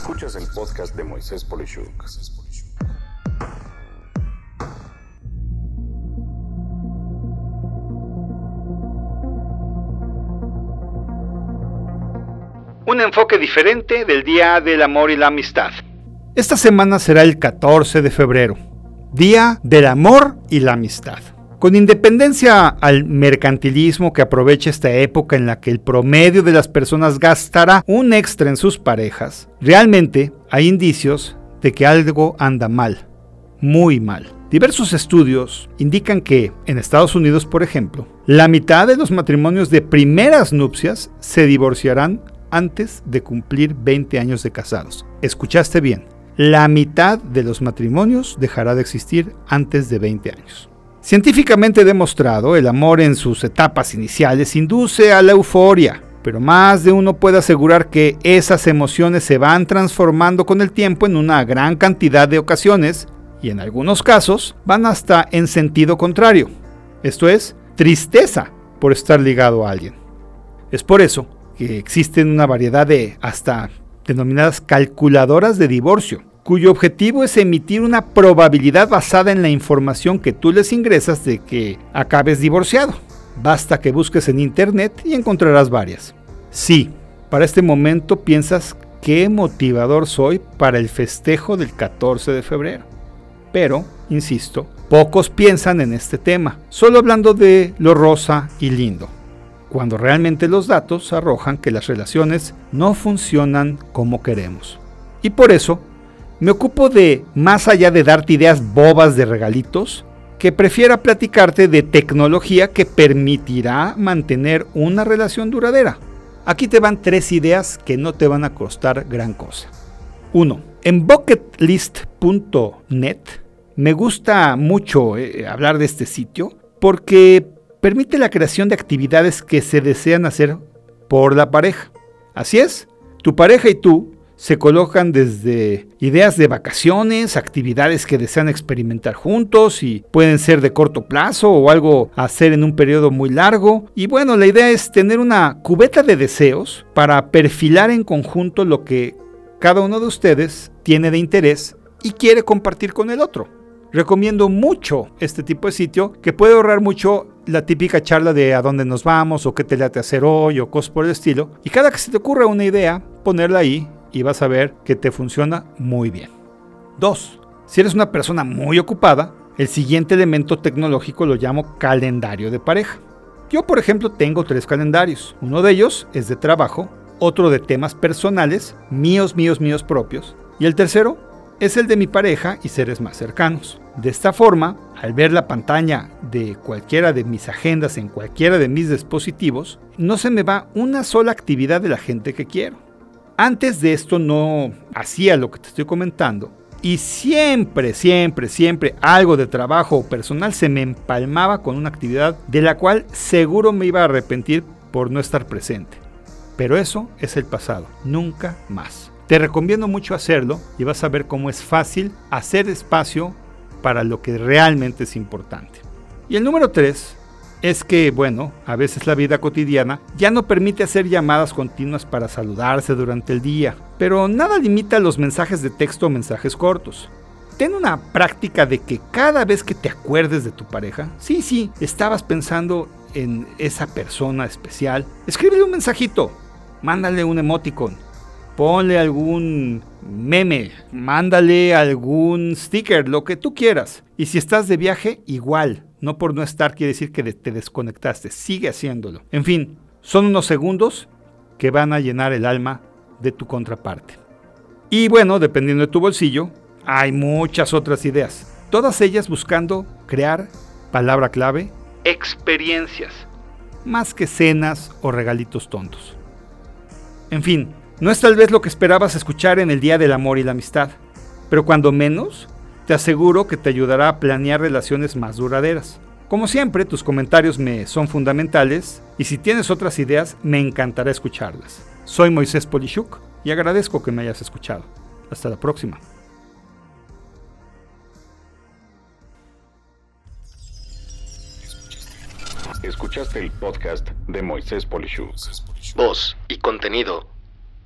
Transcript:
Escuchas el podcast de Moisés Polishuk. Un enfoque diferente del Día del Amor y la Amistad. Esta semana será el 14 de febrero, Día del Amor y la Amistad. Con independencia al mercantilismo que aprovecha esta época en la que el promedio de las personas gastará un extra en sus parejas, realmente hay indicios de que algo anda mal, muy mal. Diversos estudios indican que, en Estados Unidos por ejemplo, la mitad de los matrimonios de primeras nupcias se divorciarán antes de cumplir 20 años de casados. Escuchaste bien, la mitad de los matrimonios dejará de existir antes de 20 años. Científicamente demostrado, el amor en sus etapas iniciales induce a la euforia, pero más de uno puede asegurar que esas emociones se van transformando con el tiempo en una gran cantidad de ocasiones y en algunos casos van hasta en sentido contrario, esto es, tristeza por estar ligado a alguien. Es por eso que existen una variedad de hasta denominadas calculadoras de divorcio, cuyo objetivo es emitir una probabilidad basada en la información que tú les ingresas de que acabes divorciado. Basta que busques en internet y encontrarás varias. Sí, para este momento piensas qué motivador soy para el festejo del 14 de febrero. Pero, insisto, pocos piensan en este tema, solo hablando de lo rosa y lindo, cuando realmente los datos arrojan que las relaciones no funcionan como queremos. Y por eso me ocupo de, más allá de darte ideas bobas de regalitos, que prefiera platicarte de tecnología que permitirá mantener una relación duradera. Aquí te van tres ideas que no te van a costar gran cosa. 1. En bucketlist.net me gusta mucho eh, hablar de este sitio porque permite la creación de actividades que se desean hacer por la pareja. Así es, tu pareja y tú se colocan desde ideas de vacaciones, actividades que desean experimentar juntos y pueden ser de corto plazo o algo a hacer en un periodo muy largo. Y bueno, la idea es tener una cubeta de deseos para perfilar en conjunto lo que cada uno de ustedes tiene de interés y quiere compartir con el otro. Recomiendo mucho este tipo de sitio que puede ahorrar mucho la típica charla de a dónde nos vamos o qué te late hacer hoy o cosas por el estilo. Y cada que se te ocurra una idea, ponerla ahí y vas a ver que te funciona muy bien. 2. Si eres una persona muy ocupada, el siguiente elemento tecnológico lo llamo calendario de pareja. Yo, por ejemplo, tengo tres calendarios. Uno de ellos es de trabajo, otro de temas personales, míos, míos, míos propios, y el tercero es el de mi pareja y seres más cercanos. De esta forma, al ver la pantalla de cualquiera de mis agendas en cualquiera de mis dispositivos, no se me va una sola actividad de la gente que quiero. Antes de esto no hacía lo que te estoy comentando y siempre, siempre, siempre algo de trabajo o personal se me empalmaba con una actividad de la cual seguro me iba a arrepentir por no estar presente. Pero eso es el pasado, nunca más. Te recomiendo mucho hacerlo y vas a ver cómo es fácil hacer espacio para lo que realmente es importante. Y el número 3 es que, bueno, a veces la vida cotidiana ya no permite hacer llamadas continuas para saludarse durante el día, pero nada limita los mensajes de texto o mensajes cortos. Ten una práctica de que cada vez que te acuerdes de tu pareja, sí, sí, estabas pensando en esa persona especial, escríbele un mensajito, mándale un emoticon, ponle algún meme, mándale algún sticker, lo que tú quieras. Y si estás de viaje, igual, no por no estar quiere decir que te desconectaste, sigue haciéndolo. En fin, son unos segundos que van a llenar el alma de tu contraparte. Y bueno, dependiendo de tu bolsillo, hay muchas otras ideas, todas ellas buscando crear, palabra clave, experiencias, más que cenas o regalitos tontos. En fin, no es tal vez lo que esperabas escuchar en el Día del Amor y la Amistad, pero cuando menos te aseguro que te ayudará a planear relaciones más duraderas. Como siempre, tus comentarios me son fundamentales y si tienes otras ideas, me encantará escucharlas. Soy Moisés Polishuk y agradezco que me hayas escuchado. Hasta la próxima. Escuchaste el podcast de Moisés Polishuk. Voz y contenido